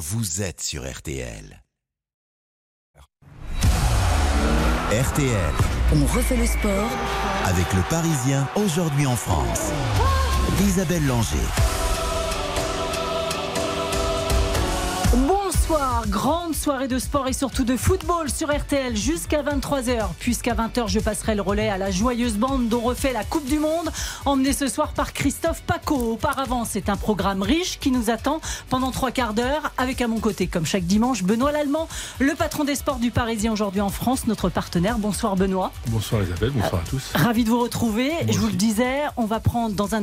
vous êtes sur RTL. RTL. On refait le sport avec le Parisien aujourd'hui en France. Isabelle Langer. Grande soirée de sport et surtout de football sur RTL jusqu'à 23h. Puisqu'à 20h, je passerai le relais à la joyeuse bande dont refait la Coupe du Monde, emmenée ce soir par Christophe Paco. Auparavant, c'est un programme riche qui nous attend pendant trois quarts d'heure, avec à mon côté, comme chaque dimanche, Benoît Lallemand, le patron des sports du Parisien aujourd'hui en France, notre partenaire. Bonsoir Benoît. Bonsoir Isabelle, bonsoir à tous. Ravi de vous retrouver. je vous le disais, on va prendre dans un,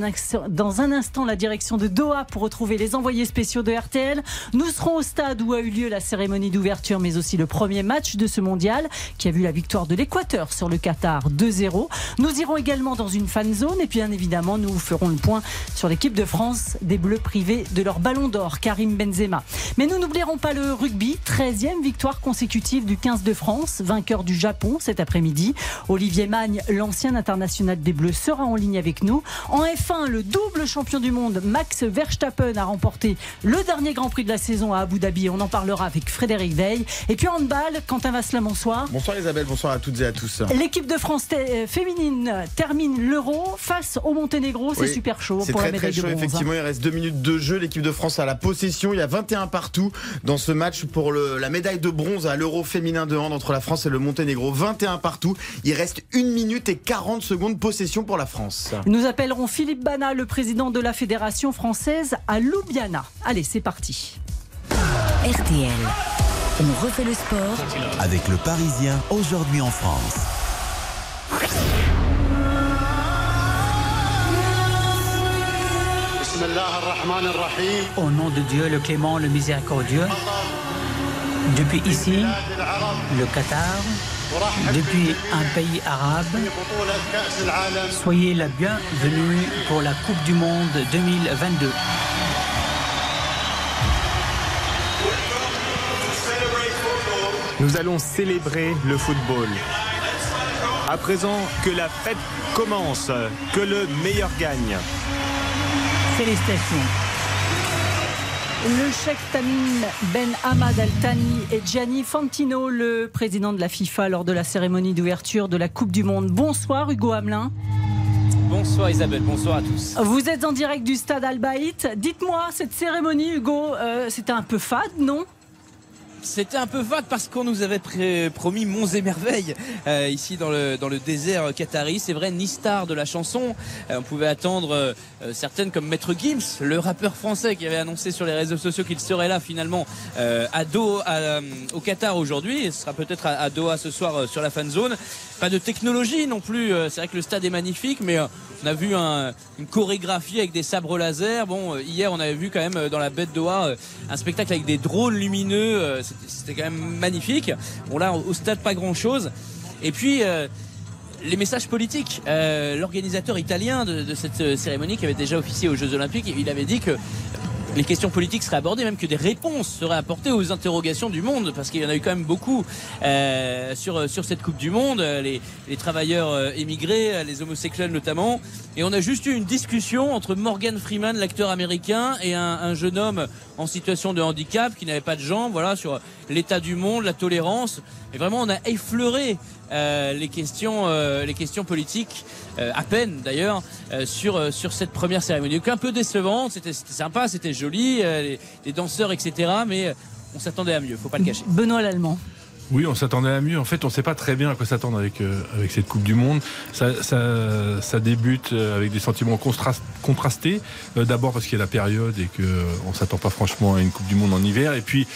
dans un instant la direction de Doha pour retrouver les envoyés spéciaux de RTL. Nous serons au stade où a eu lieu la cérémonie d'ouverture, mais aussi le premier match de ce mondial qui a vu la victoire de l'Équateur sur le Qatar 2-0. Nous irons également dans une fan zone et puis bien évidemment, nous ferons le point sur l'équipe de France des Bleus privés de leur ballon d'or, Karim Benzema. Mais nous n'oublierons pas le rugby, 13e victoire consécutive du 15 de France, vainqueur du Japon cet après-midi. Olivier Magne, l'ancien international des Bleus, sera en ligne avec nous. En F1, le double champion du monde, Max Verstappen, a remporté le dernier Grand Prix de la saison à Abu Dhabi. On en parlera avec Frédéric Veil. Et puis handball, Quentin Vasselin, bonsoir. Bonsoir Isabelle, bonsoir à toutes et à tous. L'équipe de France euh, féminine termine l'Euro face au Monténégro. C'est super chaud pour la médaille très chaud, Effectivement, il reste deux minutes de jeu. L'équipe de France a la possession. Il y a 21 partout dans ce match pour le, la médaille de bronze à l'Euro féminin de hand entre la France et le Monténégro. 21 partout. Il reste une minute et 40 secondes possession pour la France. Nous appellerons Philippe Bana, le président de la Fédération française, à Ljubljana. Allez, c'est parti. RTL. On refait le sport avec le Parisien aujourd'hui en France. Au nom de Dieu, le clément, le miséricordieux, depuis ici, le Qatar, depuis un pays arabe, soyez la bienvenue pour la Coupe du Monde 2022. Nous allons célébrer le football. À présent, que la fête commence, que le meilleur gagne. Félicitations. Le Cheikh Tamim Ben Ahmad Al Thani et Gianni Fantino, le président de la FIFA, lors de la cérémonie d'ouverture de la Coupe du Monde. Bonsoir Hugo Hamelin. Bonsoir Isabelle, bonsoir à tous. Vous êtes en direct du stade Al Baït. Dites-moi, cette cérémonie, Hugo, euh, c'était un peu fade, non? C'était un peu vague parce qu'on nous avait promis monts et merveilles euh, ici dans le, dans le désert qatari. C'est vrai, ni star de la chanson. Euh, on pouvait attendre euh, certaines comme Maître Gims, le rappeur français qui avait annoncé sur les réseaux sociaux qu'il serait là finalement à Doha, au Qatar aujourd'hui. Ce sera peut-être à, Doha ce soir sur la fan zone. Pas de technologie non plus. C'est vrai que le stade est magnifique, mais on a vu une chorégraphie avec des sabres laser. Bon, hier on avait vu quand même dans la baie de Doha un spectacle avec des drones lumineux quand même magnifique. Bon là, au stade, pas grand-chose. Et puis... Euh, les messages politiques. Euh, l'organisateur italien de, cette euh, cérémonie qui avait déjà officié aux Jeux Olympiques, il avait dit que les questions politiques seraient abordées, même que des réponses seraient apportées aux interrogations du monde, parce qu'il y en a eu quand même beaucoup euh, sur, sur cette Coupe du Monde, euh, les, travailleurs euh, émigrés, les homosexuels notamment. Et on a juste eu une discussion entre Morgan Freeman, l'acteur américain, et un, un, jeune homme en situation de handicap qui n'avait pas de jambes, voilà, sur l'état du monde, la tolérance. Et vraiment, on a effleuré euh, les questions, euh, les questions politiques, euh, à peine d'ailleurs, sur sur cette première cérémonie. Donc un peu décevante, c'était sympa, c'était joli, les, les, danseurs, etc. Mais on s'attendait à mieux, faut pas le cacher. Benoît l'allemand. Oui, on s'attendait à mieux. En fait, on ne sait pas très bien à quoi s'attendre avec, euh, avec cette Coupe du Monde. Ça, ça, débute euh, avec des sentiments contrastés. Euh, d'abord parce qu'il y a la période et qu'on ne s'attend pas franchement à une Coupe du Monde en hiver. Et puis,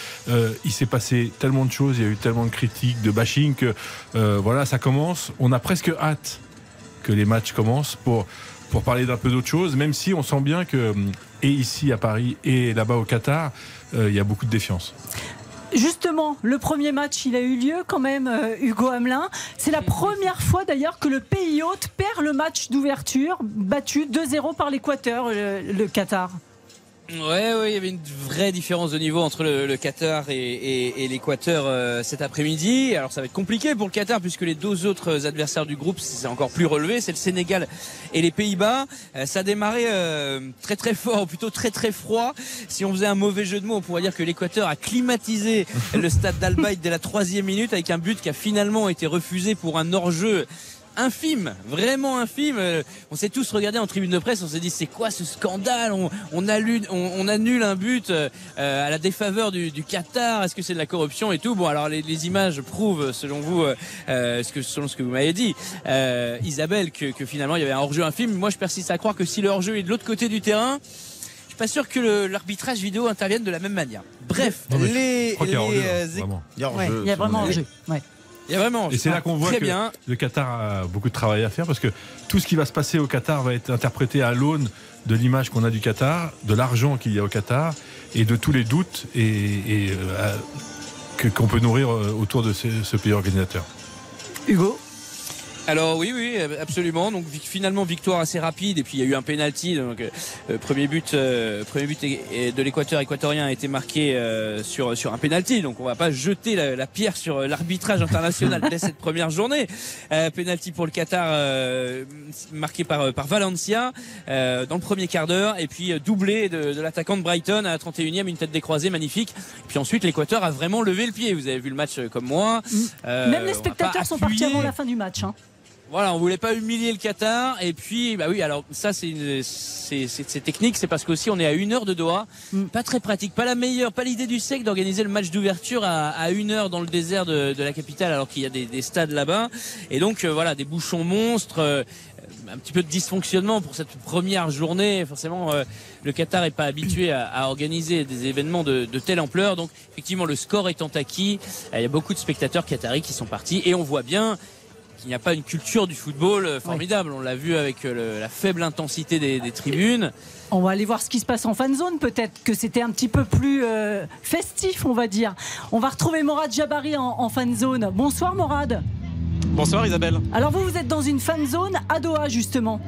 il s'est passé tellement de choses, il y a eu tellement de critiques, de bashing que voilà, ça commence. On a presque hâte que les matchs commencent pour, pour parler d'un peu d'autre chose, même si on sent bien que, et ici à Paris et là-bas au Qatar, il y a beaucoup de défiance. Justement, le premier match, il a eu lieu quand même, euh, Hugo Hamelin. C'est la première fois d'ailleurs que le pays hôte perd le match d'ouverture, battu 2-0 par l'Équateur, le, Qatar. Ouais, ouais, il y avait une vraie différence de niveau entre le, Qatar et, l'Équateur euh, cet après-midi. Alors ça va être compliqué pour le Qatar puisque les deux autres adversaires du groupe c'est encore plus relevé, c'est le Sénégal et les Pays-Bas. Euh, ça a démarré euh, très très fort, ou plutôt très très froid. Si on faisait un mauvais jeu de mots, on pourrait dire que l'Équateur a climatisé le stade d'Albaït dès la troisième minute avec un but qui a finalement été refusé pour un hors-jeu infime, vraiment infime. Euh, On s'est tous regardé en tribune de presse, on s'est dit c'est quoi ce scandale on, on, annule, on, on annule un but euh, à la défaveur du, du Qatar, est-ce que c'est de la corruption et tout Bon alors les, les images prouvent selon vous, euh, euh, ce que, selon ce que vous m'avez dit, euh, Isabelle, que, que finalement il y avait un hors-jeu infime. Moi je persiste à croire que si le hors-jeu est de l'autre côté du terrain, je suis pas sûr que l'arbitrage vidéo intervienne de la même manière. Bref, Non, les, y a hein, euh, vraiment. Il y a Ouais, hors-jeu, il y a vraiment jeu. Ouais. Il y a vraiment. Et c'est là qu'on voit très que bien. le Qatar a beaucoup de travail à faire parce que tout ce qui va se passer au Qatar va être interprété à l'aune de l'image qu'on a du Qatar, de l'argent qu'il y a au Qatar et de tous les doutes et, et, euh, que- qu'on peut nourrir euh, autour de ce, ce pays organisateur. Hugo? Alors oui, oui, absolument. Donc finalement victoire assez rapide et puis il y a eu un penalty. Donc euh, premier but, euh, premier but de l'Équateur équatorien a été marqué euh, sur sur un penalty. Donc on va pas jeter la, la pierre sur euh, l'arbitrage international dès cette première journée. Euh, penalty pour le Qatar euh, marqué par euh, par Valencia euh, dans le premier quart d'heure et puis euh, doublé de, de l'attaquant de Brighton à la 31e, une tête décroisée magnifique. Puis ensuite l'Équateur a vraiment levé le pied. Vous avez vu le match euh, comme moi. Euh, Même les spectateurs sont partis avant la fin du match. hein. Voilà, on voulait pas humilier le Qatar. Et puis, bah oui, alors ça, c'est technique, c'est parce qu'aussi on est à une heure de Doha, Mm. pas très pratique, pas la meilleure, pas l'idée du siècle d'organiser le match d'ouverture à, à une heure dans le désert de, de la capitale, alors qu'il y a des, des stades là-bas. Et donc euh, voilà, des bouchons monstres. euh, un petit peu de dysfonctionnement pour cette première journée. Forcément, euh, le Qatar n'est pas habitué à, à organiser des événements de, de telle ampleur. Donc, effectivement, le score étant acquis, euh, il y a beaucoup de spectateurs qataris qui sont partis. Et on voit bien qu'il n'y a pas une culture du football euh, formidable. On l'a vu avec euh, le- la faible intensité des, des tribunes. On va aller voir ce qui se passe en fan zone. Peut-être que c'était un petit peu plus euh, festif, on va dire. On va retrouver Morad Jabari en, en fan zone. Bonsoir Morad. Bonsoir Isabelle. Alors vous, vous êtes dans une fan zone à Doha justement.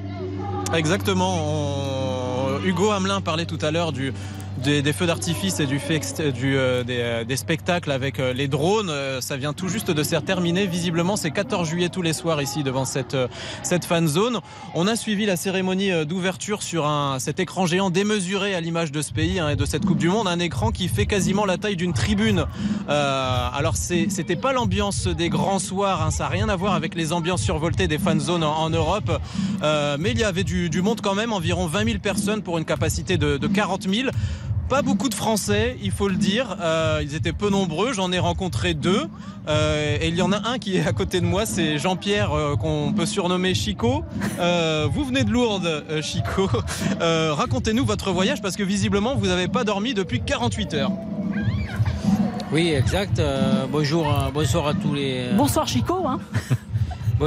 Exactement. on- Hugo Hamelin parlait tout à l'heure du des, feux d'artifice et du euh, des, euh, des spectacles avec euh, les drones. Ça vient tout juste de se terminer. Visiblement, c'est 14 juillet tous les soirs ici devant cette, cette fan zone. On a suivi la cérémonie d'ouverture sur un, cet écran géant démesuré à l'image de ce pays hein, et de cette Coupe du Monde. Un écran qui fait quasiment la taille d'une tribune. Alors, c'était pas l'ambiance des grands soirs. hein, ça n'a rien à voir avec les ambiances survoltées des fan zones en, Europe. Mais il y avait du, du monde quand même, environ 20 000 personnes pour une capacité de, de 40 000. Pas beaucoup de Français, il faut le dire. Euh, ils étaient peu nombreux. J'en ai rencontré deux. Euh, et il y en a un qui est à côté de moi, c'est Jean-Pierre, euh, qu'on peut surnommer Chico. Euh, vous venez de Lourdes, euh, Chico. Euh, Racontez-nous votre voyage parce que visiblement, vous n'avez pas dormi depuis 48 heures. Oui, exact. Euh, bonjour, bonsoir à tous les. Bonsoir Chico. Hein.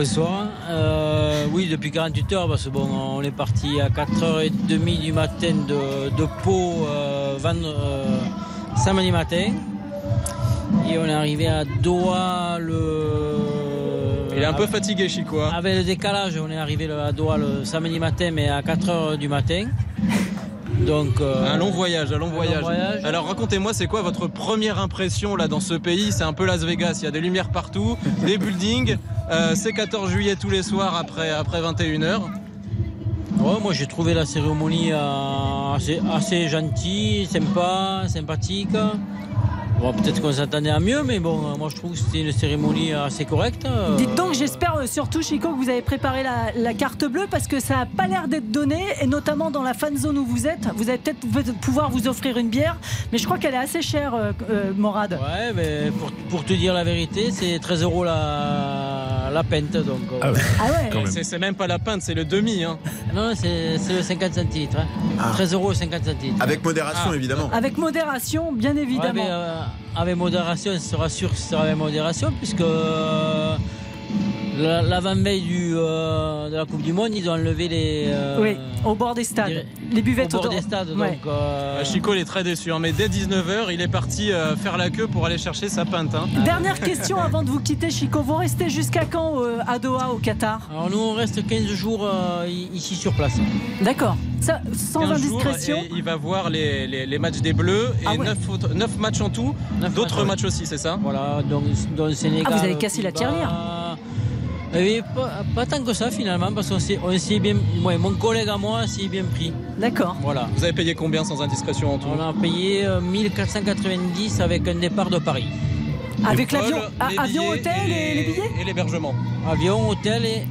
Bonsoir. Euh, oui, depuis 48 heures, parce que bon, on est parti à 4h30 du matin de, de Pau, euh, euh, samedi matin. Et on est arrivé à Doha le. Il est un peu fatigué, Chico. hein. Avec le décalage, on est arrivé à Doha le samedi matin, mais à 4h du matin. Donc. euh, Un long voyage, un long un long voyage. voyage. Alors racontez-moi, c'est quoi votre première impression là dans ce pays? C'est un peu Las Vegas, il y a des lumières partout, des buildings. Euh, c'est 14 juillet tous les soirs après, après 21h. Ouais, moi j'ai trouvé la cérémonie euh, assez, assez gentille, sympa, sympathique. Bon, peut-être qu'on s'attendait à mieux, mais bon, moi je trouve que c'était une cérémonie assez correcte. Dites donc, j'espère euh, surtout Chico que vous avez préparé la, la carte bleue parce que ça n'a pas l'air d'être donné et notamment dans la fan zone où vous êtes. Vous allez peut-être peut- pouvoir vous offrir une bière, mais je crois qu'elle est assez chère, euh, Morad. Ouais, mais pour, pour te dire la vérité, c'est 13 euros la, la pinte. Donc, Ah ouais. Ah ouais. C'est c'est même pas la pinte, c'est le demi. Hein. Non, c'est c'est le 50 centilitres. hein. Ah. 13 euros et 50 centilitres. Avec modération, Ah. évidemment. Avec modération, bien Ouais, évidemment. mais, euh, avec modération, ce sera sûr que ce sera avec modération, puisque euh, l'avant-veille du, euh, de la Coupe du Monde, ils ont enlevé les. euh, Oui, au bord des stades. les- Les buvettes au bord des stades. Ouais. Donc, euh, Euh, Chico, il est très déçu. hein, mais dès 19h, il est parti euh, faire la queue pour aller chercher sa pinte. hein. Dernière question avant de vous quitter, Chico. Vous restez jusqu'à quand euh, à Doha, au Qatar? Alors nous, on reste 15 jours euh, ici sur place. D'accord. Ça, Sans 15 jours, indiscrétion. il va voir les, les- les matchs des Bleus et Ah ouais. 9, matchs en tout. D'autres matchs, matchs aussi, c'est ça? Voilà, donc dans le Sénégal. Ah, vous avez cassé la tirelire. Eh oui, pas, pas tant que ça finalement, parce qu'on s'est, bien. ouais, mon collègue à moi s'est bien pris. D'accord. Voilà. Vous avez payé combien sans indiscrétion en tout? On a payé euh, 1490 avec un départ de Paris. Avec l'avion, avion, hôtel et les billets? Et l'hébergement. Avion, hôtel et,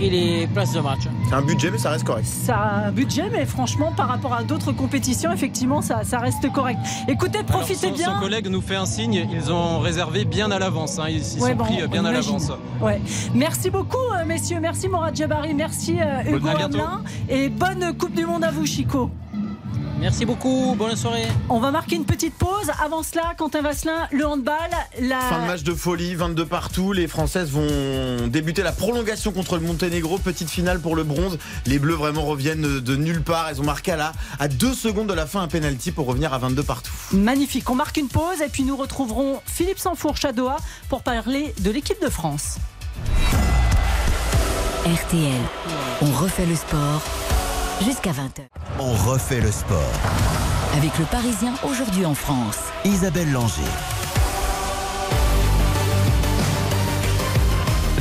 et les places de match. C'est un budget, mais ça reste correct. Ça a un budget, mais franchement, par rapport à d'autres compétitions, effectivement, ça, ça reste correct. Écoutez, Alors, profitez son, bien. son collègue nous fait un signe, ils ont réservé bien à l'avance. hein, Ils Ouais, sont bon, pris bien à l'avance. Ouais. Merci beaucoup, euh, messieurs. Merci, Morad Jabari. Merci, euh, Hugo. Hamelin. Et bonne Coupe du Monde à vous, Chico. Merci beaucoup, bonne soirée. On va marquer une petite pause. Avant cela, Quentin Vasselin, le handball. La... Fin de match de folie, 22 partout. Les Françaises vont débuter la prolongation contre le Monténégro. Petite finale pour le bronze. Les Bleus vraiment reviennent de nulle part. Elles ont marqué à la à deux secondes de la fin un penalty pour revenir à 22 partout. Magnifique. On marque une pause et puis nous retrouverons Philippe Sansfourche à Doha pour parler de l'équipe de France. RTL, on refait le sport jusqu'à 20h. On refait le sport. Avec le Parisien aujourd'hui en France. Isabelle Langer.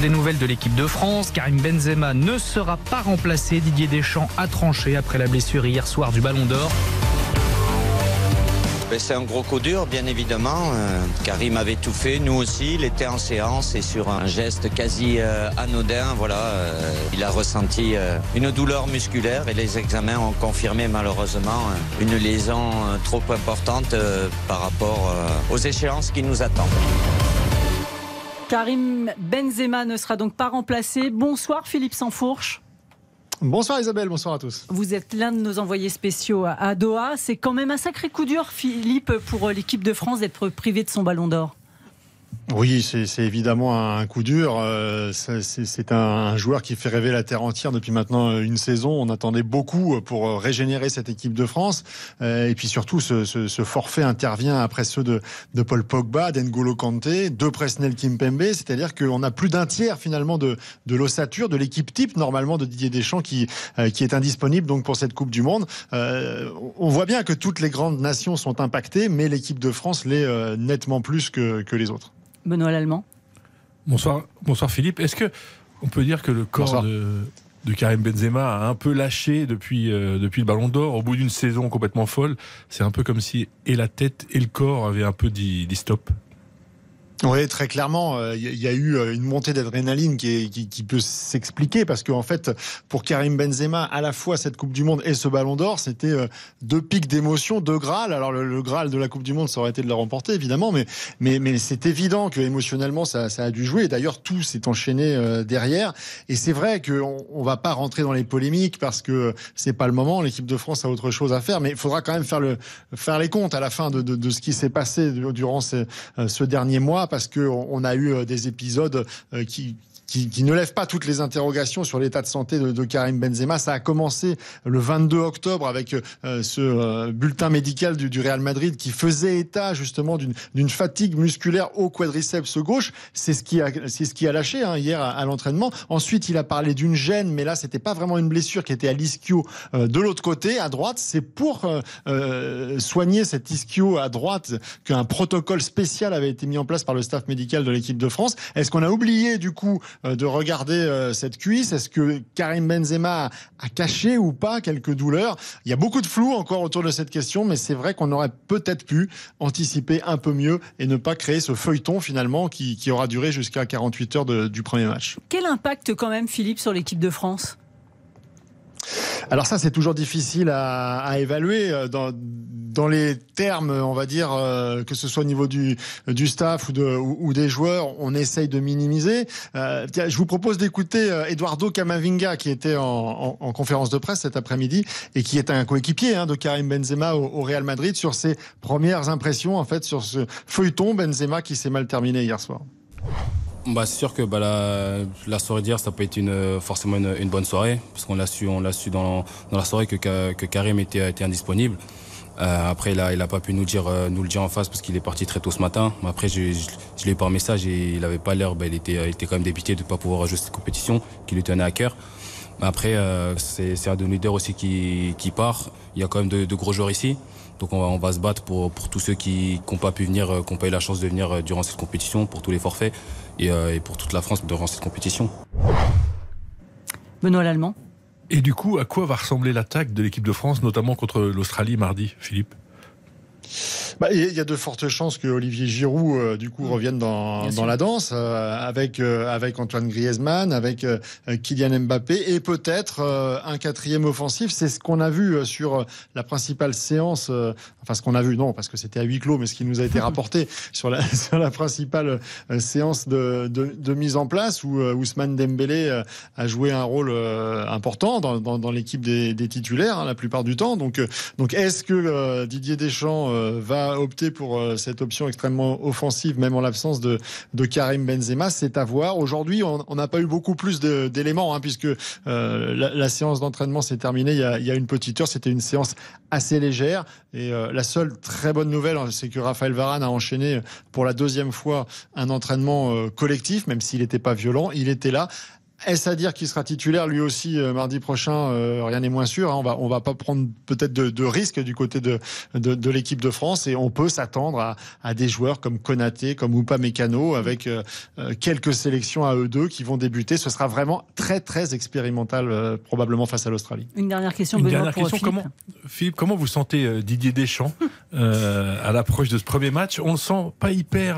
Des nouvelles de l'équipe de France, Karim Benzema ne sera pas remplacé. Didier Deschamps a tranché après la blessure hier soir du Ballon d'Or. Ben, C'est un gros coup dur, bien évidemment. Euh, Karim avait tout fait, nous aussi. Il était en séance et sur un geste quasi euh, anodin, voilà, euh, il a ressenti une douleur musculaire et les examens ont confirmé malheureusement une lésion trop importante par rapport aux échéances qui nous attendent. Karim Benzema ne sera donc pas remplacé. Bonsoir Philippe Sansfourche. Bonsoir Isabelle, bonsoir à tous. Vous êtes l'un de nos envoyés spéciaux à- Doha. C'est quand même un sacré coup dur, Philippe, pour euh, l'équipe de France d'être privé de son ballon d'or. Oui, c'est évidemment un coup dur. Euh, c'est- un, joueur qui fait rêver la terre entière depuis maintenant euh, une saison. On attendait beaucoup pour euh, régénérer cette équipe de France. Et puis surtout, ce, ce- ce forfait intervient après ceux de, de Paul Pogba, d'Engolo Kanté, de Presnel Kimpembe. C'est-à-dire qu'on a plus d'un tiers finalement de, de l'ossature, de l'équipe type normalement de Didier Deschamps qui, qui est indisponible donc pour cette Coupe du Monde. On voit bien que toutes les grandes nations sont impactées, mais l'équipe de France l'est nettement plus que, que les autres. Benoît Lallemand. Bonsoir, bonsoir Philippe. Est-ce que on peut dire que le corps Bonsoir. de, de Karim Benzema a un peu lâché depuis, euh, depuis le Ballon d'Or? Au bout d'une saison complètement folle C'est un peu comme si et la tête et le corps avaient un peu dit, dit stop. Oui, très clairement, euh, il y, a- il y a eu euh, une montée d'adrénaline qui, peut s'expliquer parce qu'en fait, pour Karim Benzema, à la fois cette Coupe du Monde et ce Ballon d'Or, c'était euh, deux pics d'émotion, deux Graal. Alors le, le Graal de la Coupe du Monde, ça aurait été de le remporter évidemment, mais c'est évident que émotionnellement ça, a dû jouer. D'ailleurs, tout s'est enchaîné euh, derrière. Et c'est vrai qu'on on va pas rentrer dans les polémiques parce que c'est pas le moment. L'équipe de France a autre chose à faire, mais il faudra quand même faire le faire les comptes à la fin de, ce qui s'est passé durant euh, ce dernier mois parce que on on a eu euh, des épisodes euh, qui qui, qui ne lèvent pas toutes les interrogations sur l'état de santé de, de Karim Benzema. Ça a commencé le 22 octobre avec euh, ce euh, bulletin médical du, du Real Madrid qui faisait état justement d'une fatigue musculaire au quadriceps gauche. C'est ce qui a, ce qui a lâché hein, hier à, l'entraînement. Ensuite, il a parlé d'une gêne, mais là, c'était pas vraiment une blessure qui était à l'ischio euh, de l'autre côté, à droite. C'est pour euh, euh, soigner cet ischio à droite qu'un protocole spécial avait été mis en place par le staff médical de l'équipe de France. Est-ce qu'on a oublié du coup de regarder euh, cette cuisse. Est-ce que Karim Benzema a, caché ou pas quelques douleurs? Il y a beaucoup de flou encore autour de cette question, mais c'est vrai qu'on aurait peut-être pu anticiper un peu mieux et ne pas créer ce feuilleton finalement qui, qui aura duré jusqu'à 48 heures du premier match. Quel impact quand même, Philippe, sur l'équipe de France? Alors ça, c'est toujours difficile à, évaluer euh, dans, dans les termes, on va dire, euh, que ce soit au niveau du, du staff ou, de, ou, ou des joueurs, on essaye de minimiser. Euh, je vous propose d'écouter Eduardo Camavinga, qui était en conférence de presse cet après-midi et qui est un coéquipier hein, de Karim Benzema au, au Real Madrid sur ses premières impressions, en fait, sur ce feuilleton Benzema qui s'est mal terminé hier soir. Bah, C'est sûr que bah, la, la, soirée d'hier, ça peut être une, forcément une, une, bonne soirée, parce qu'on l'a su, on l'a su dans, dans, la soirée que, que Karim était, était indisponible. Euh, après, a, il a pas pu nous dire, euh, nous le dire en face parce qu'il est parti très tôt ce matin. Après, je, je, je l'ai eu par message et il avait pas l'air, bah, il était, il était quand même dépité de pas pouvoir jouer cette compétition qui lui tenait à cœur. Mais après, euh, c'est un de leader aussi qui, qui part. Il y a quand même de, de gros joueurs ici. Donc on va, on va se battre pour, pour tous ceux qui n'ont pas pu venir, euh, qui n'ont pas eu la chance de venir euh, durant cette compétition, pour tous les forfaits et, euh, et pour toute la France durant cette compétition. Benoît Lallemand et du coup, à quoi va ressembler l'attaque de l'équipe de France, notamment contre l'Australie mardi, Philippe? Bah, il y a de fortes chances que Olivier Giroud euh, du coup mmh. revienne dans, dans la danse euh, avec euh, avec Antoine Griezmann, avec euh, Kylian Mbappé et peut-être euh, un quatrième offensif. C'est ce qu'on a vu sur la principale séance. enfin, ce qu'on a vu, non, parce que c'était à huis clos, mais ce qui nous a été rapporté sur la sur la principale séance de, de, de, mise en place où Ousmane Dembélé a joué un rôle important dans, dans, dans l'équipe des, des, titulaires hein, la plupart du temps. Donc donc est-ce que Didier Deschamps va opter pour euh, cette option extrêmement offensive, même en l'absence de, de Karim Benzema, c'est à voir. Aujourd'hui, on n'a pas eu beaucoup plus d'éléments, hein, puisque euh, la, séance d'entraînement s'est terminée il y, a, il y, a, une petite heure. C'était une séance assez légère. Et euh, la seule très bonne nouvelle, hein, c'est que Raphaël Varane a enchaîné pour la deuxième fois un entraînement euh, collectif, même s'il n'était pas violent. Il était là. Est-ce à dire qu'il sera titulaire lui aussi euh, mardi prochain euh, Rien n'est moins sûr. Hein. On va on va pas prendre peut-être de, de risques du côté de de, de l'équipe de France et on peut s'attendre à, à, des joueurs comme Konaté, comme Oupa Mécano, avec euh, quelques sélections à eux deux qui vont débuter. Ce sera vraiment très très expérimental euh, probablement face à l'Australie. Une dernière question. Une Benoît, dernière question. Philippe. Comment Philippe, comment vous sentez Didier Deschamps? À l'approche de ce premier match On le sent pas hyper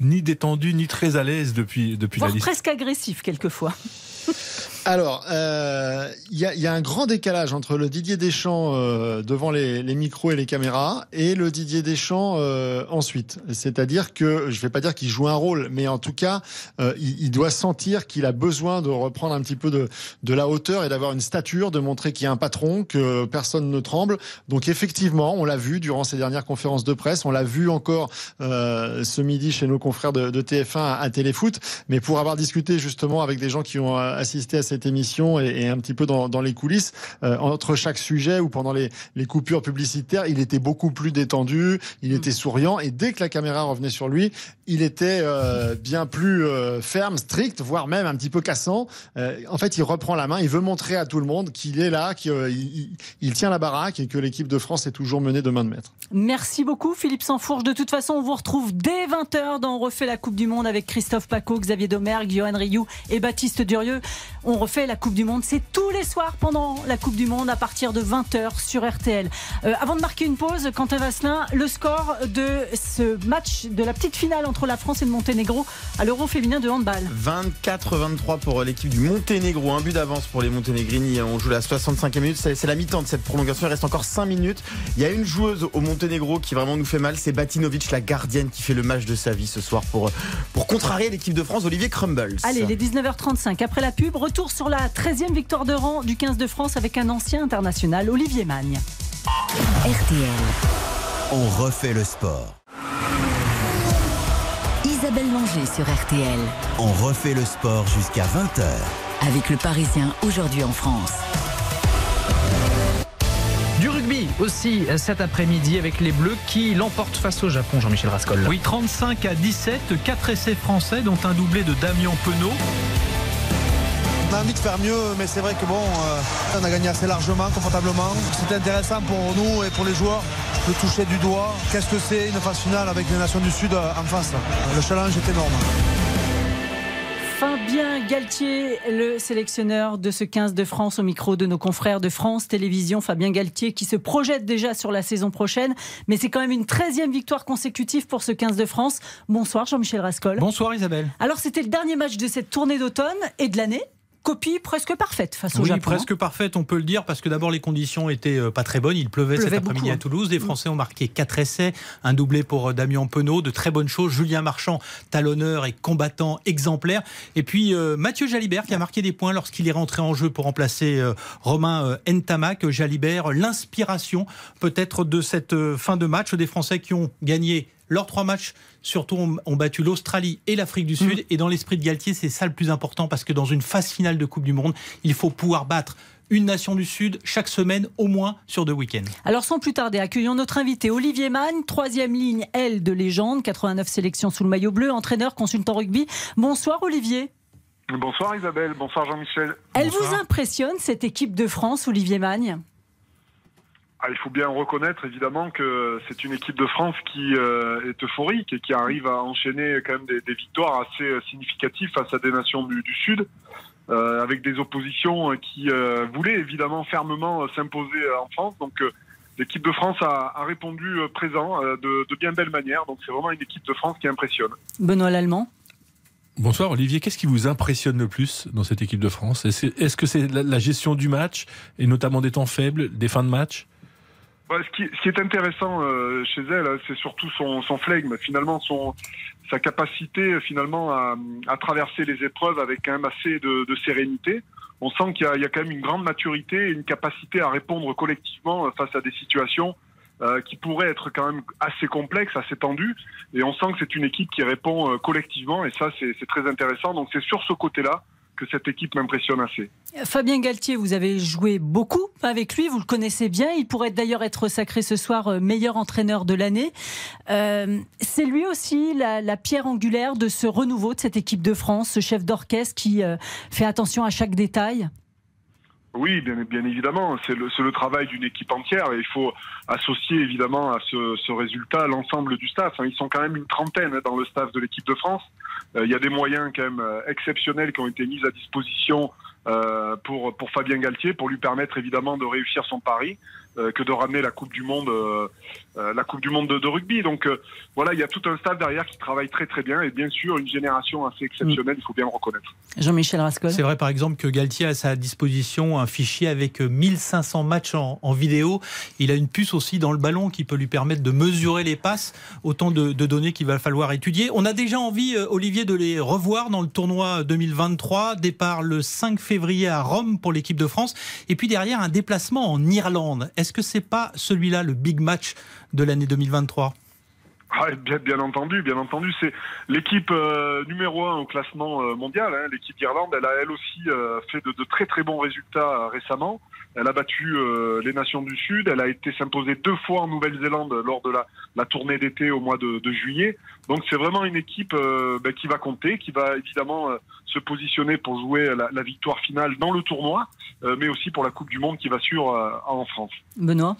ni détendu ni très à l'aise depuis depuis la liste. presque agressif quelquefois. Alors, il euh, y, a, y, a, un grand décalage entre le Didier Deschamps euh, devant les, les, micros et les caméras et le Didier Deschamps euh, ensuite. C'est-à-dire que, je vais pas dire qu'il joue un rôle, mais en tout cas, euh, il, il, doit sentir qu'il a besoin de reprendre un petit peu de, de la hauteur et d'avoir une stature, de montrer qu'il y a un patron, que personne ne tremble. Donc effectivement, on l'a vu durant ces dernières conférences de presse, on l'a vu encore euh, ce midi chez nos confrères de, de TF1 à, à Téléfoot, mais pour avoir discuté justement avec des gens qui ont assisté à cette émission et, et un petit peu dans, dans les coulisses, euh, entre chaque sujet ou pendant les, les, coupures publicitaires, il était beaucoup plus détendu, il était souriant et dès que la caméra revenait sur lui, il était euh, bien plus euh, ferme, strict, voire même un petit peu cassant. Euh, en fait, il reprend la main, il veut montrer à tout le monde qu'il est là, qu'il il, il tient la baraque et que l'équipe de France est toujours menée de main de maître. Merci beaucoup Philippe Sansfourche. De toute façon, on vous retrouve dès 20h dans On refait la Coupe du Monde avec Christophe Paco, Xavier Domergue, Johan Rioux et Baptiste Durieux. On refait la Coupe du Monde, c'est tous les soirs pendant la Coupe du Monde à partir de 20h sur RTL. Avant de marquer une pause, Quentin Vasselin, le score de ce match de la petite finale entre la France et le Monténégro à l'Euro féminin de handball. 24-23 pour l'équipe du Monténégro, un but d'avance pour les Monténégrini. On joue la 65e minute, c'est la mi-temps de cette prolongation, il reste encore 5 minutes. Il y a une joueuse au Monténégro qui vraiment nous fait mal, c'est Batinovic, la gardienne qui fait le match de sa vie ce soir pour, pour contrarier l'équipe de France, Olivier Crumbles. Allez, les 19h35, après la pub, retour sur la 13e victoire de rang du 15 de France avec un ancien international, Olivier Magne. RTL. On refait le sport. Isabelle Langer sur RTL. On refait le sport jusqu'à 20h. Avec le Parisien aujourd'hui en France. Du rugby aussi cet après-midi avec les Bleus qui l'emportent face au Japon, Jean-Michel Rascol. Oui, 35 à 17, 4 essais français, dont un doublé de Damien Penaud. On a envie de faire mieux, mais c'est vrai que bon, euh, on a gagné assez largement, confortablement. C'était intéressant pour nous et pour les joueurs toucher du doigt. Qu'est-ce que c'est une phase finale avec les nations du Sud en face? Le challenge est énorme. Fabien Galtier, le sélectionneur de ce 15 de France au micro de nos confrères de France Télévisions. Fabien Galtier qui se projette déjà sur la saison prochaine, mais c'est quand même une 13e victoire consécutive pour ce 15 de France. Bonsoir Jean-Michel Rascol. Bonsoir Isabelle. Alors c'était le dernier match de cette tournée d'automne et de l'année copie presque parfaite face au oui, Japon. presque parfaite, on peut le dire, parce que d'abord les conditions étaient euh, pas très bonnes. Il pleuvait, pleuvait cet après-midi à Toulouse. Les Français ont marqué quatre essais, un doublé pour euh, Damien Penaud, de très bonnes choses. Julien Marchand, talonneur et combattant exemplaire. Et puis euh, Mathieu Jalibert qui a marqué des points lorsqu'il est rentré en jeu pour remplacer euh, Romain euh, Ntamak. Jalibert, l'inspiration peut-être de cette fin de match des Français qui ont gagné Leurs trois matchs, surtout, ont, ont battu l'Australie et l'Afrique du Sud. Et dans l'esprit de Galtier, c'est ça le plus important parce que dans une phase finale de Coupe du Monde, il faut pouvoir battre une nation du Sud chaque semaine, au moins sur deux week-ends. Alors sans plus tarder, accueillons notre invité Olivier Magne, troisième ligne L de légende, 89 sélections sous le maillot bleu, entraîneur, consultant rugby. Bonsoir Olivier. Bonsoir Isabelle, bonsoir Jean-Michel. Elle vous impressionne cette équipe de France, Olivier Magne? Ah, il faut bien reconnaître évidemment que c'est une équipe de France qui euh, est euphorique et qui arrive à enchaîner quand même des, des victoires assez euh, significatives face à des nations du, du Sud. Euh, avec des oppositions qui euh, voulaient évidemment fermement s'imposer en France. Donc l'équipe de France a, a répondu présent de, de, bien belle manière. Donc c'est vraiment une équipe de France qui impressionne. Benoît Lallemand Bonsoir Olivier, qu'est-ce qui vous impressionne le plus dans cette équipe de France? Est-ce que c'est la, la gestion du match et notamment des temps faibles, des fins de match? Ce, qui, ce, qui, est intéressant euh, chez elle, hein, c'est surtout son, son flegme, finalement son, sa capacité finalement à, à, traverser les épreuves avec même assez de, de sérénité. On sent qu'il y, y, a quand même une grande maturité et une capacité à répondre collectivement euh, face à des situations euh, qui pourraient être quand même assez complexes, assez tendues. Et on sent que c'est une équipe qui répond euh, collectivement et ça c'est très intéressant. Donc c'est sur ce côté-là cette équipe m'impressionne assez. Fabien Galtier, vous avez joué beaucoup avec lui, vous le connaissez bien. Il pourrait d'ailleurs être sacré ce soir euh, meilleur entraîneur de l'année. Euh, c'est lui aussi la, la, pierre angulaire de ce renouveau de cette équipe de France, ce chef d'orchestre qui euh, fait attention à chaque détail. Oui, bien, bien évidemment, c'est le, le, travail d'une équipe entière et il faut associer évidemment à ce, ce résultat l'ensemble du staff. Ils sont quand même une trentaine dans le staff de l'équipe de France. Euh, il y a des moyens quand même euh, exceptionnels qui ont été mis à disposition euh, pour, pour Fabien Galtier, pour lui permettre évidemment de réussir son pari. Que de ramener la Coupe du Monde, euh, euh, la Coupe du Monde de, de rugby. Donc voilà, il y a tout un staff derrière qui travaille très très bien et bien sûr une génération assez exceptionnelle, il faut bien le reconnaître. Jean-Michel Rascol. C'est vrai par exemple que Galtier a à sa disposition un fichier avec 1500 matchs en, en, vidéo. Il a une puce aussi dans le ballon qui peut lui permettre de mesurer les passes, autant de, de données qu'il va falloir étudier. On a déjà envie, Olivier, de les revoir dans le tournoi 2023. Départ le 5 février à Rome pour l'équipe de France et puis derrière un déplacement en Irlande. Est-ce que c'est pas celui-là le big match de l'année 2023 ah, bien, bien, entendu, bien entendu, c'est l'équipe euh, numéro un au classement euh, mondial. Hein, l'équipe d'Irlande, elle a elle aussi euh, fait de, de, très très bons résultats récemment. Elle a battu les nations du Sud. Elle a été s'imposer deux fois en Nouvelle-Zélande lors de la, la tournée d'été au mois de, de, juillet. Donc c'est vraiment une équipe ben, qui va compter, qui va évidemment se positionner pour jouer la, la, victoire finale dans le tournoi, mais aussi pour la Coupe du Monde qui va suivre en France. Benoît?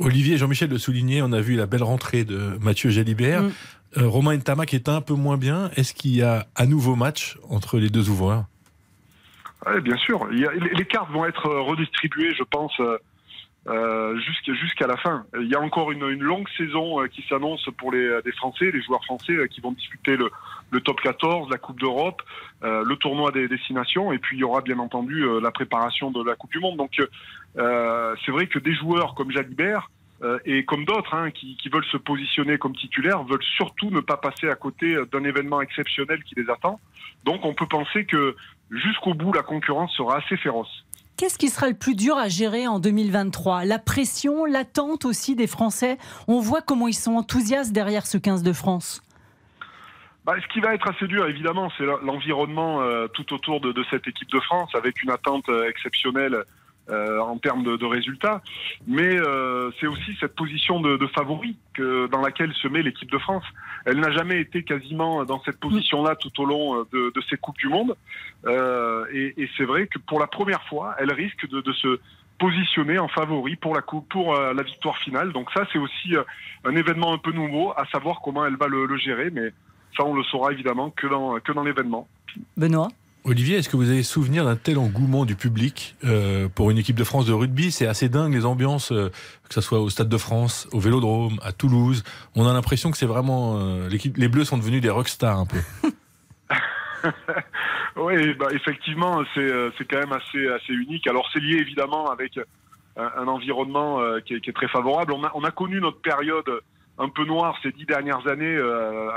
Olivier et Jean-Michel le souligner, on a vu la belle rentrée de Mathieu Jalibert. Mm. Euh, Romain Ntama qui est un peu moins bien. Est-ce qu'il y a un nouveau match entre les deux ouvreurs? Oui, bien sûr. Il y a, les cartes vont être redistribuées, je pense, euh, jusqu'à jusqu'à la fin. Il y a encore une, une longue saison euh, qui s'annonce pour les, les, Français, les joueurs français euh, qui vont disputer le, le top 14, la Coupe d'Europe, euh, le tournoi des destinations, et puis il y aura bien entendu euh, la préparation de la Coupe du Monde. Donc euh, c'est vrai que des joueurs comme Jalibert et comme d'autres hein, qui, qui, veulent se positionner comme titulaires veulent surtout ne pas passer à côté d'un événement exceptionnel qui les attend. Donc on peut penser que jusqu'au bout la concurrence sera assez féroce. Qu'est-ce qui sera le plus dur à gérer en 2023 La pression, l'attente aussi des Français? On voit comment ils sont enthousiastes derrière ce 15 de France. Bah, ce qui va être assez dur, évidemment, c'est l'environnement euh, tout autour de, de, cette équipe de France, avec une attente euh, exceptionnelle euh, en termes de, de, résultats. Mais euh, c'est aussi cette position de, de, favori que, dans laquelle se met l'équipe de France. Elle n'a jamais été quasiment dans cette position-là tout au long de, de, ces Coupes du Monde. Euh, et, et c'est vrai que pour la première fois, elle risque de, de se positionner en favori pour la coupe, pour euh, la victoire finale. Donc ça, c'est aussi euh, un événement un peu nouveau, à savoir comment elle va le, le gérer. Mais ça, on le saura évidemment que dans, que dans l'événement. Benoît? Olivier, est-ce que vous avez souvenir d'un tel engouement du public euh, pour une équipe de France de rugby? C'est assez dingue les ambiances, euh, que ce soit au Stade de France, au Vélodrome, à Toulouse. On a l'impression que c'est vraiment euh, l'équipe. Les Bleus sont devenus des rockstars un peu. oui, bah, effectivement, c'est quand même assez assez unique. Alors c'est lié évidemment avec un, environnement qui est, très favorable. On a connu notre période un peu noir ces dix dernières années, euh,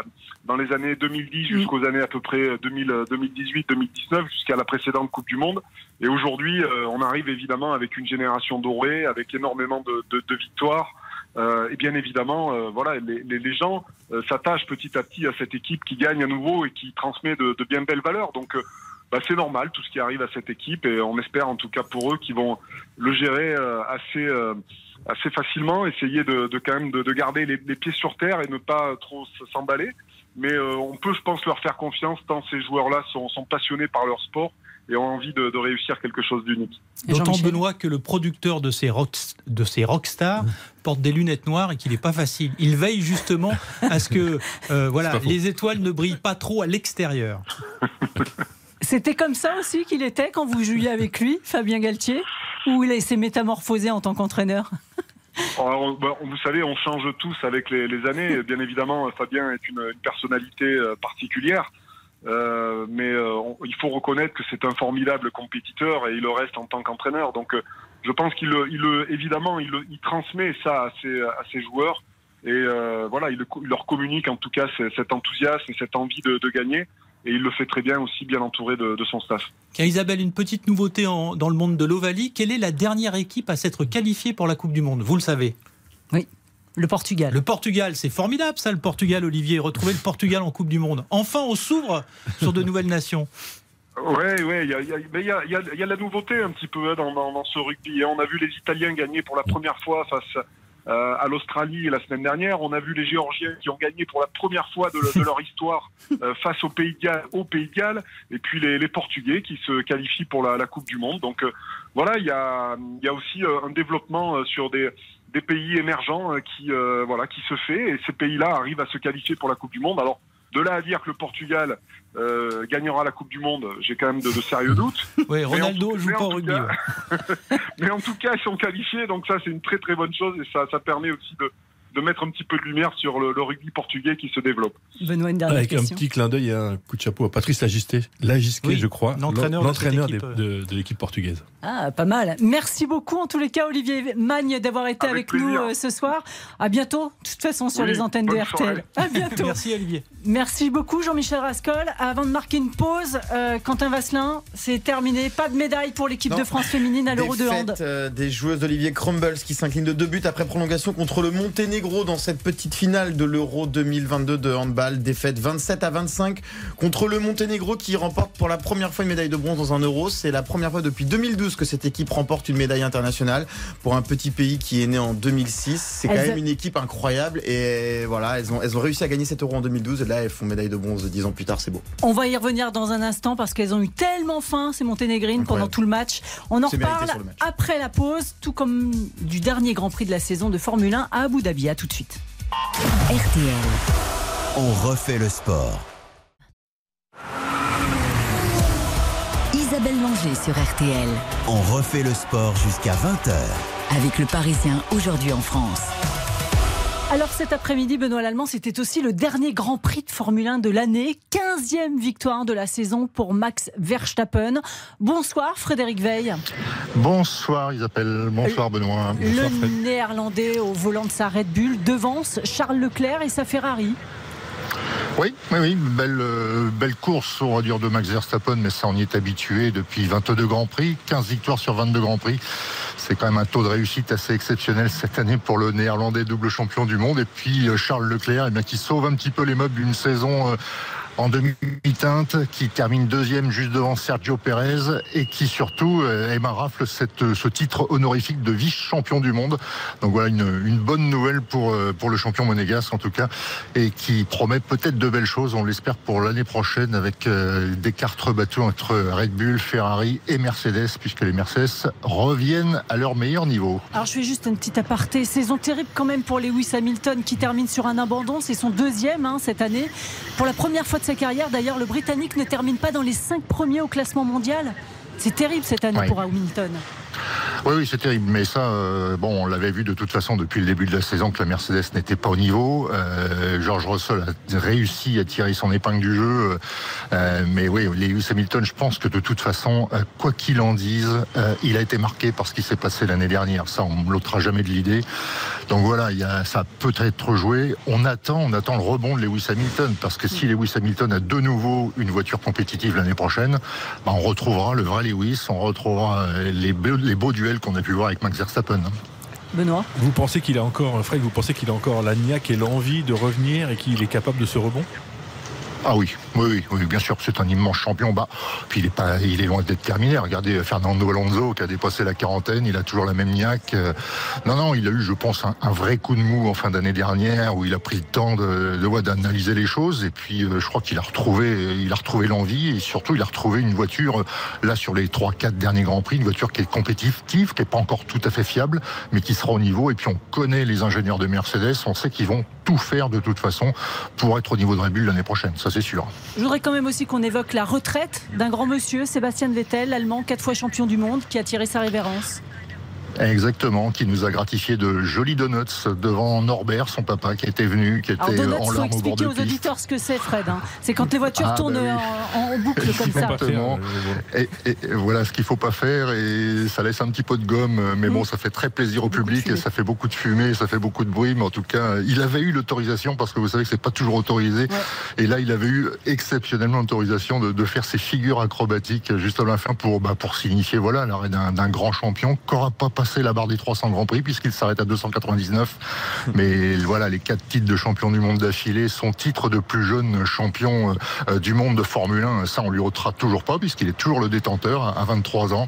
dans les années 2010 jusqu'aux années à peu près 2018-2019, jusqu'à la précédente Coupe du Monde. Et aujourd'hui, euh, on arrive évidemment avec une génération dorée, avec énormément de, de, de victoires. Euh, et bien évidemment, euh, voilà, les, les, les gens euh, s'attachent petit à petit à cette équipe qui gagne à nouveau et qui transmet de, de bien belles valeurs. Donc, euh, bah, c'est normal tout ce qui arrive à cette équipe et on espère en tout cas pour eux qu'ils vont le gérer euh, assez euh, assez facilement, essayer de, de quand même de, de garder les, les pieds sur terre et ne pas trop s'emballer. Mais euh, on peut, je pense, leur faire confiance tant ces joueurs-là sont, sont passionnés par leur sport et ont envie de, de réussir quelque chose d'unique. D'autant, Benoît, que le producteur de ces, rock, de ces rockstars porte des lunettes noires et qu'il n'est pas facile. Il veille justement à ce que euh, voilà, les étoiles ne brillent pas trop à l'extérieur. C'était comme ça aussi qu'il était quand vous jouiez avec lui, Fabien Galtier Ou il s'est métamorphosé en tant qu'entraîneur? Alors, bah, vous savez, on change tous avec les, années. Bien évidemment, Fabien est une, personnalité euh, particulière. Euh, mais euh, il faut reconnaître que c'est un formidable compétiteur et il le reste en tant qu'entraîneur. Donc, je pense qu'il, évidemment, il, transmet ça à ses, joueurs et voilà, il, leur communique en tout cas ce- cet enthousiasme et cette envie de gagner. Et il le fait très bien aussi, bien entouré de, de son staff. Tiens, Isabelle, une petite nouveauté en- dans le monde de l'Ovalie. Quelle est la dernière équipe à s'être qualifiée pour la Coupe du Monde? Vous le savez? Oui, le Portugal. Le Portugal, c'est formidable ça, le Portugal, Olivier. Retrouver le Portugal en Coupe du Monde. Enfin, on s'ouvre sur de nouvelles nations. Ouais, ouais, il y a, il y a- mais il y a, il y a- il y a de la nouveauté un petit peu hein, dans, dans, dans ce rugby. On a vu les Italiens gagner pour la première fois face euh, à l'Australie la semaine dernière. On a vu les Géorgiens qui ont gagné pour la première fois de, de leur histoire euh, face au Pays de Galles, au Pays de Galles. Et puis les, les Portugais qui se qualifient pour la, la Coupe du Monde. Donc euh, voilà, il y a, il y a aussi euh, un développement euh, sur des des pays émergents qui euh, voilà qui se fait et ces pays-là arrivent à se qualifier pour la Coupe du Monde. Alors de là à dire que le Portugal euh, gagnera la Coupe du Monde, j'ai quand même de, de sérieux doutes. Oui, Ronaldo joue pas au rugby. cas-. Mais en tout cas, ils sont qualifiés, donc ça c'est une très très bonne chose et ça, ça permet aussi de, de mettre un petit peu de lumière sur le, le rugby portugais qui se développe. Benoît, une dernière Avec un petit clin d'œil et un coup de chapeau à Patrice Lagisté, Lagisquet, Oui, je crois, l'entraîneur de l'équipe portugaise. Ah, pas mal. Merci beaucoup en tous les cas, Olivier Magne, d'avoir été avec, Avec nous euh, ce soir. À bientôt, de toute façon, sur Oui, les antennes de RTL. soirée. À bientôt. Merci Olivier. Merci beaucoup, Jean-Michel Rascol. Avant de marquer une pause, euh, Quentin Vasselin, c'est terminé. Pas de médaille pour l'équipe de France féminine à l'Euro de hand. Euh, des joueuses d'Olivier Crumbles qui s'inclinent de deux buts après prolongation contre le Monténégro dans cette petite finale de l'Euro 2022 de handball. Défaite 27 à 25 contre le Monténégro qui remporte pour la première fois une médaille de bronze dans un Euro. C'est la première fois depuis 2012 que cette équipe remporte une médaille internationale pour un petit pays qui est né en 2006. C'est quand Elles même une équipe incroyable et voilà, elles ont, elles ont réussi à gagner cet Euro en 2012 et là elles font médaille de bronze 10 ans plus tard, c'est beau. On va y revenir dans un instant parce qu'elles ont eu tellement faim, ces Monténégrines, pendant tout le match. On en reparle après la pause, tout comme du dernier Grand Prix de la saison de Formule 1 à Abu Dhabi. À tout de suite. RTL. On refait le sport. Isabelle Langer sur RTL. On refait le sport jusqu'à 20h. Avec le Parisien aujourd'hui en France. Alors cet après-midi, Benoît Lallemand, c'était aussi le dernier Grand Prix de Formule 1 de l'année. 15e victoire de la saison pour Max Verstappen. Bonsoir Frédéric Veil. Bonsoir Isabelle, bonsoir Benoît. Le néerlandais au volant de sa Red Bull devance Charles Leclerc et sa Ferrari. Oui, oui, oui, belle, euh, belle course, on va dire, de Max Verstappen, mais ça on y est habitué depuis 22 Grands Prix, 15 victoires sur 22 Grands Prix. C'est quand même un taux de réussite assez exceptionnel cette année pour le néerlandais double champion du monde. Et puis euh, Charles Leclerc, eh bien, qui sauve un petit peu les meubles d'une saison euh, en demi-teinte, qui termine deuxième juste devant Sergio Pérez et qui surtout euh, Emma rafle cette, ce titre honorifique de vice-champion du monde. Donc voilà une, une bonne nouvelle pour, euh, pour le champion monégasque en tout cas et qui promet peut-être de belles choses, on l'espère pour l'année prochaine avec euh, des cartes rebattues entre Red Bull, Ferrari et Mercedes puisque les Mercedes reviennent à leur meilleur niveau. Alors je fais juste une petite aparté. Saison terrible quand même pour Lewis Hamilton qui termine sur un abandon. C'est son deuxième hein, cette année. Pour la première fois de sa carrière, d'ailleurs, le Britannique ne termine pas dans les cinq premiers au classement mondial. C'est terrible cette année Oui. pour Hamilton. Oui, oui, c'est terrible. Mais ça, euh, bon, on l'avait vu de toute façon depuis le début de la saison que la Mercedes n'était pas au niveau. Euh, George Russell a réussi à tirer son épingle du jeu. Euh, mais oui, Lewis Hamilton, je pense que de toute façon, quoi qu'il en dise, il a été marqué par ce qui s'est passé l'année dernière. Ça, on ne l'ôtera jamais de l'idée. Donc voilà, ça peut être joué. On attend, on attend le rebond de Lewis Hamilton parce que si Lewis Hamilton a de nouveau une voiture compétitive l'année prochaine, bah, on retrouvera le vrai Lewis, on retrouvera les, les beaux duels qu'on a pu voir avec Max Verstappen. hein. Benoît Vous pensez qu'il a encore, Fred, vous pensez qu'il a encore la niaque et l'envie de revenir et qu'il est capable de ce rebond? Ah oui, oui, oui, bien sûr, c'est un immense champion. Bah, puis il est pas, il est loin d'être terminé. Regardez Fernando Alonso qui a dépassé la quarantaine, il a toujours la même niaque. Euh, non, non, il a eu, je pense, un, vrai coup de mou en fin d'année dernière où il a pris le temps de, de d'analyser les choses. Et puis, euh, je crois qu'il a retrouvé, il a retrouvé l'envie et surtout, il a retrouvé une voiture euh, là sur les trois, quatre derniers grands prix, une voiture qui est compétitive, qui est pas encore tout à fait fiable, mais qui sera au niveau. Et puis, on connaît les ingénieurs de Mercedes, on sait qu'ils vont tout faire de toute façon pour être au niveau de Red Bull l'année prochaine. Ça, c'est sûr. Je voudrais quand même aussi qu'on évoque la retraite d'un grand monsieur, Sébastien Vettel, allemand, quatre fois champion du monde, qui a tiré sa révérence. Exactement, qui nous a gratifié de jolis donuts devant Norbert, son papa, qui était venu, qui était Alors, en larmes au bord de aux auditeurs ce que c'est, Fred. Hein. C'est quand les voitures Ah, tournent bah en, en boucle comme ça. Exactement. Et, et- voilà ce qu'il faut pas faire et ça laisse un petit peu de gomme, mais bon, ça fait très plaisir au public et ça fait beaucoup de fumée, ça fait beaucoup de bruit, mais en tout cas, il avait eu l'autorisation parce que vous savez que c'est pas toujours autorisé. Et là, il avait eu exceptionnellement l'autorisation de, de faire ses figures acrobatiques juste à la fin pour bah, pour signifier voilà l'arrêt d'un d'un grand champion qui n'aura pas passé la barre des 300 grands prix puisqu'il s'arrête à 299. mais voilà, les quatre titres de champion du monde d'affilée, son titre de plus jeune champion euh, du monde de Formule 1, ça on lui ôtera toujours pas puisqu'il est toujours le détenteur à à 23 ans.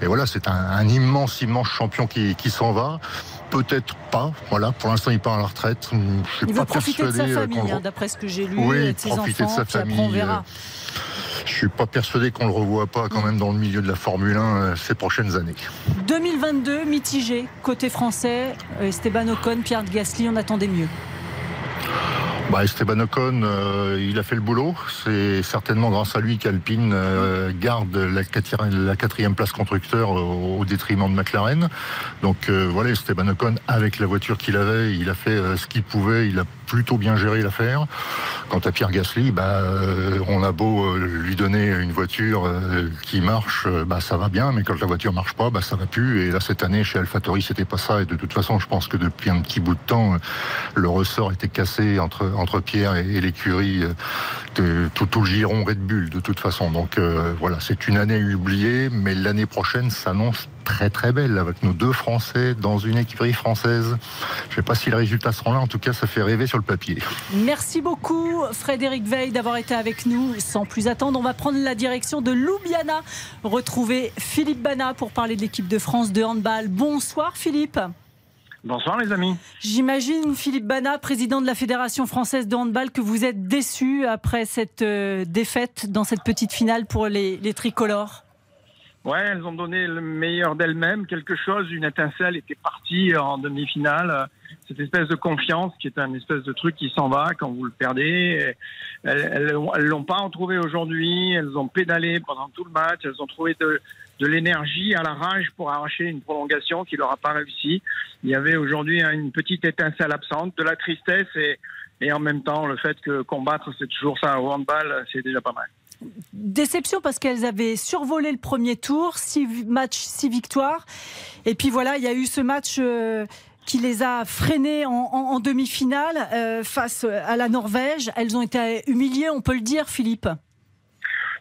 Et voilà, c'est un, un immense, immense champion qui, qui s'en va. Peut-être pas. Voilà, pour l'instant, il part à la retraite. Je suis Il pas veut profiter de sa euh, famille, hein, d'après ce que j'ai lu, Oui, et de ses profiter de enfants. sa puis après, on famille, verra. Je suis pas persuadé qu'on le revoit pas quand même dans le milieu de la Formule 1 euh, ces prochaines années. 2022, mitigé, côté français, euh, Esteban Ocon, Pierre Gasly, on attendait mieux. Bah, Esteban Ocon, euh, il a fait le boulot. C'est certainement grâce à lui qu'Alpine euh, garde la quatrième, la quatrième place constructeur au, au détriment de McLaren. Donc euh, voilà, Esteban Ocon, avec la voiture qu'il avait, il a fait ce qu'il pouvait. Il a plutôt bien géré l'affaire. Quant à Pierre Gasly, bah, euh, on a beau euh, lui donner une voiture euh, qui marche, bah, ça va bien, mais quand la voiture marche pas, bah, ça va plus. Et là, cette année, chez AlphaTauri, c'était pas ça. Et de toute façon, je pense que depuis un petit bout de temps, le ressort était cassé entre, Pierre et, l'écurie tout, tout le giron Red Bull, de toute façon. Donc voilà, c'est une année oubliée, mais l'année prochaine s'annonce très très belle avec nos deux Français dans une écurie française. Je sais pas si les résultats seront là, en tout cas, ça fait rêver sur le papier. Merci beaucoup Frédéric Veil d'avoir été avec nous. Sans plus attendre, on va prendre la direction de Ljubljana, retrouver Philippe Bana pour parler de l'équipe de France de handball. Bonsoir Philippe. Bonsoir les amis. J'imagine Philippe Bana, président de la Fédération française de handball, que vous êtes déçu après cette euh, défaite dans cette petite finale pour les, les tricolores. Ouais, elles ont donné le meilleur d'elles-mêmes, quelque chose, une étincelle était partie en demi-finale. Cette espèce de confiance qui est un espèce de truc qui s'en va quand vous le perdez. Elles l'ont pas retrouvé aujourd'hui. Elles ont pédalé pendant tout le match. Elles ont trouvé de, de l'énergie à la rage pour arracher une prolongation qui leur a pas réussi. Il y avait aujourd'hui une petite étincelle absente, de la tristesse et, et en même temps le fait que combattre c'est toujours ça au handball, c'est déjà pas mal. Déception parce qu'elles avaient survolé le premier tour, six matchs, six victoires. Et puis voilà, il y a eu ce match euh, qui les a freinées en demi-finale euh, face à la Norvège. Elles ont été humiliées, on peut le dire, Philippe.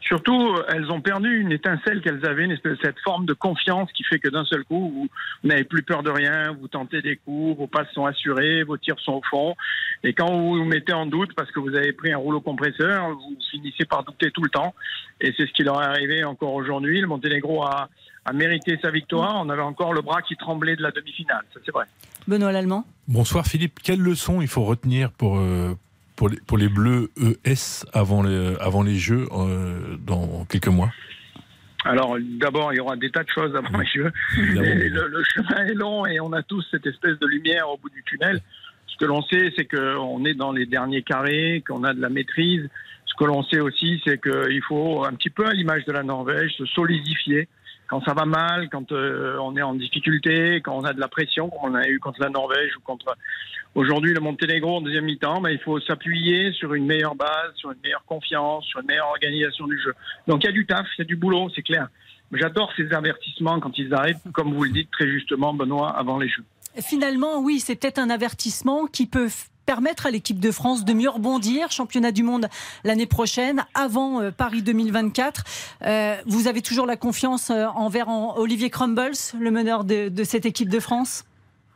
Surtout, elles ont perdu une étincelle qu'elles avaient, une espèce de cette forme de confiance qui fait que d'un seul coup, vous n'avez plus peur de rien, vous tentez des coups, vos passes sont assurées, vos tirs sont au fond. Et quand vous vous mettez en doute parce que vous avez pris un rouleau compresseur, vous finissez par douter tout le temps. Et c'est ce qui leur est arrivé encore aujourd'hui. Le Monténégro a, a mérité sa victoire. On avait encore le bras qui tremblait de la demi-finale, ça c'est vrai. Benoît Lallemand? Bonsoir Philippe. Quelle leçon il faut retenir pour, euh, pour, les, pour les Bleus ES avant les, avant les Jeux euh, dans quelques mois Alors, d'abord, il y aura des tas de choses avant les jeux. Et le, le chemin est long et on a tous cette espèce de lumière au bout du tunnel. Ce que l'on sait, c'est qu'on est dans les derniers carrés, qu'on a de la maîtrise. Ce que l'on sait aussi, c'est qu'il faut, un petit peu à l'image de la Norvège, se solidifier. Quand ça va mal, quand euh, on est en difficulté, quand on a de la pression, comme on a eu contre la Norvège ou contre aujourd'hui le Monténégro en deuxième mi-temps, ben, il faut s'appuyer sur une meilleure base, sur une meilleure confiance, sur une meilleure organisation du jeu. Donc il y a du taf, il y a du boulot, c'est clair. J'adore ces avertissements quand ils arrivent, comme vous le dites très justement, Benoît, avant les Jeux. Finalement, oui, c'est peut-être un avertissement qui peut permettre à l'équipe de France de mieux rebondir. Championnat du monde l'année prochaine, avant euh, Paris 2024. Euh, vous avez toujours la confiance euh, envers en- Olivier Crumbles, le meneur de, cette équipe de France?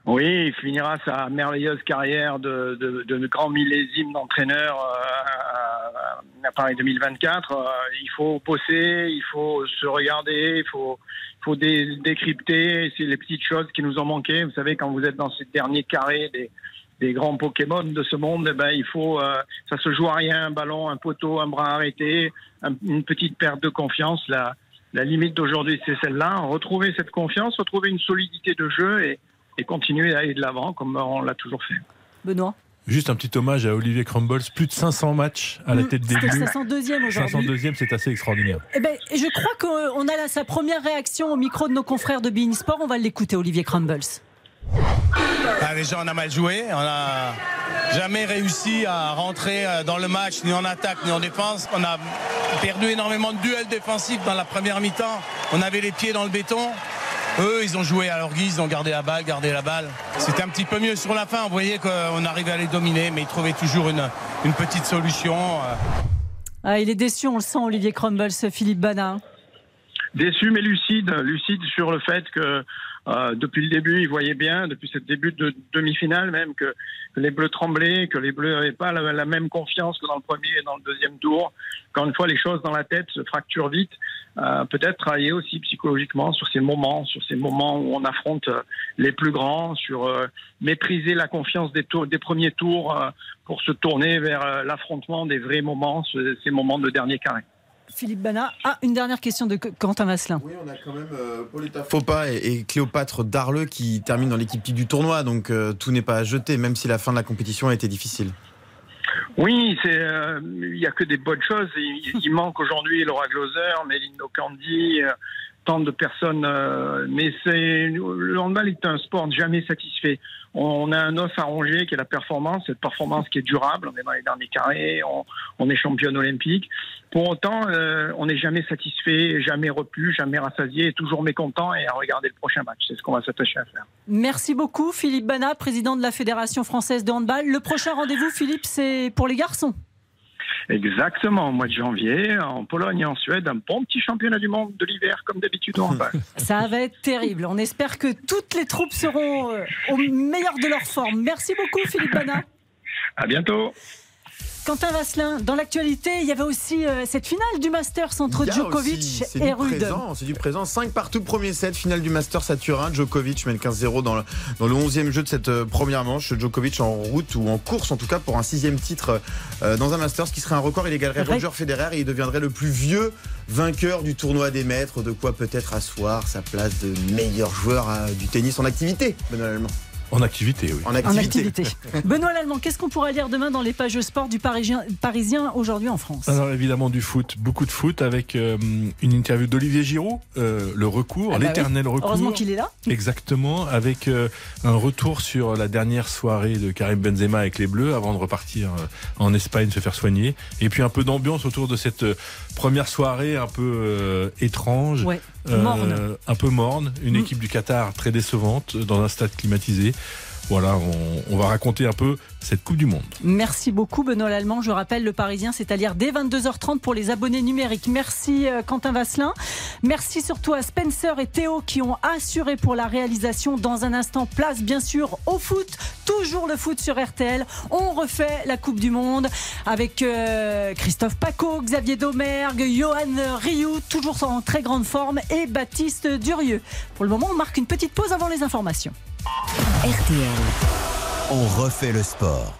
Oui, il finira sa merveilleuse carrière de, grand millésime d'entraîneur à Paris 2024. Euh, il faut bosser, il faut se regarder, il faut, faut dé- décrypter. C'est les petites choses qui nous ont manqué. Vous savez, quand vous êtes dans ces derniers carrés des, des grands Pokémon de ce monde, eh ben, il faut, euh, ça se joue à rien, un ballon, un poteau, un bras arrêté, un- une petite perte de confiance. La, la limite d'aujourd'hui, c'est celle-là. Retrouver cette confiance, retrouver une solidité de jeu et, et continuer à aller de l'avant comme on l'a toujours fait. Benoît? Juste un petit hommage à Olivier Crumbles, plus de 500 matchs à la tête des Bleus. 502e aujourd'hui. 502e, c'est assez extraordinaire. Eh ben, je crois qu'on a là sa première réaction au micro de nos confrères de Bein Sport. On va l'écouter, Olivier Crumbles. Ah, déjà, on a mal joué. On n'a jamais réussi à rentrer euh, dans le match, ni en attaque, ni en défense. On a perdu énormément de duels défensifs dans la première mi-temps. On avait les pieds dans le béton. Eux, ils ont joué à leur guise, ils ont gardé la balle, gardé la balle. C'était un petit peu mieux sur la fin. On voyait qu'on arrivait à les dominer, mais ils trouvaient toujours une, une petite solution. euh. Ah, il est déçu, on le sent, Olivier Crumbles, Philippe Bana. Déçu mais lucide, lucide sur le fait que euh, depuis le début, il voyait bien, depuis ce début de demi-finale même, que, les Bleus tremblaient, que les Bleus n'avaient pas la, même confiance que dans le premier et dans le deuxième tour. Encore une fois, les choses dans la tête se fracturent vite. Euh, Peut-être travailler aussi psychologiquement sur ces moments, sur ces moments où on affronte euh, les plus grands, sur euh, maîtriser la confiance des, tours, des premiers tours euh, pour se tourner vers l'affrontement des vrais moments, ce- ces moments de dernier carré. Philippe Bana. Ah, une dernière question de Quentin Vasselin. Oui, on a quand même euh, Pauletta Fopa et, et Cléopâtre Darleux qui terminent dans l'équipe type du tournoi, donc euh, tout n'est pas à jeter, même si la fin de la compétition a été difficile. Oui, euh, il y a que des bonnes choses. Il, il manque aujourd'hui Laura Gloser, Mélino Candy, euh, tant de personnes. euh, mais c'est le handball est un sport jamais satisfait. On a un os à ronger qui est la performance, cette performance qui est durable. On est dans les derniers carrés, on, est championne olympique. Pour autant, euh, on n'est jamais satisfait, jamais repu, jamais rassasié, toujours mécontent et à regarder le prochain match. C'est ce qu'on va s'attacher à faire. Merci beaucoup, Philippe Bana, président de la Fédération française de handball. Le prochain rendez-vous, Philippe, c'est pour les garçons. Exactement, au mois de janvier, en Pologne et en Suède, un bon petit championnat du monde de l'hiver, comme d'habitude au handball. Ça va être terrible. On espère que toutes les troupes seront euh, au meilleur de leur forme. Merci beaucoup, Philippe Bana. À bientôt. Quentin Vasselin, dans l'actualité, il y avait aussi euh, cette finale du Masters entre Djokovic aussi- et du Rude. présent, C'est du présent. 5 partout, premier set, finale du Masters à Turin. Djokovic le 15-0 dans le, dans le 11e jeu de cette euh, première manche. Djokovic en route ou en course, en tout cas, pour un sixième titre euh, dans un Masters qui serait un record. Il égalerait Roger Federer et il deviendrait le plus vieux vainqueur du tournoi des maîtres. De quoi peut-être asseoir sa place de meilleur joueur du tennis en activité, Benoît Allemand. En activité, oui. En En activité. Benoît Lallemand, qu'est-ce qu'on pourra lire demain dans les pages sport du Parisien, Parisien aujourd'hui en France? Alors évidemment du foot, beaucoup de foot avec euh, une interview d'Olivier Giroud, euh, le recours, Ah bah l'éternel oui. recours. Heureusement qu'il est là. Exactement, avec euh, un retour sur la dernière soirée de Karim Benzema avec les Bleus avant de repartir euh, en Espagne se faire soigner. Et puis un peu d'ambiance autour de cette euh, première soirée un peu euh, étrange, Ouais, morne. un peu morne, une Mm. équipe du Qatar très décevante dans un stade climatisé. Voilà, on, on va raconter un peu cette Coupe du Monde. Merci beaucoup Benoît Lallemand. Je rappelle le Parisien, c'est à lire dès 22h30 pour les abonnés numériques. Merci euh, Quentin Vasselin. Merci surtout à Spencer et Théo qui ont assuré pour la réalisation. Dans un instant, place bien sûr au foot. Toujours le foot sur RTL. On refait la Coupe du Monde avec euh, Christophe Paco, Xavier Domergue, Johan Rioux, toujours en très grande forme, et Baptiste Durieux. Pour le moment, on marque une petite pause avant les informations. RTL. On refait le sport. encore.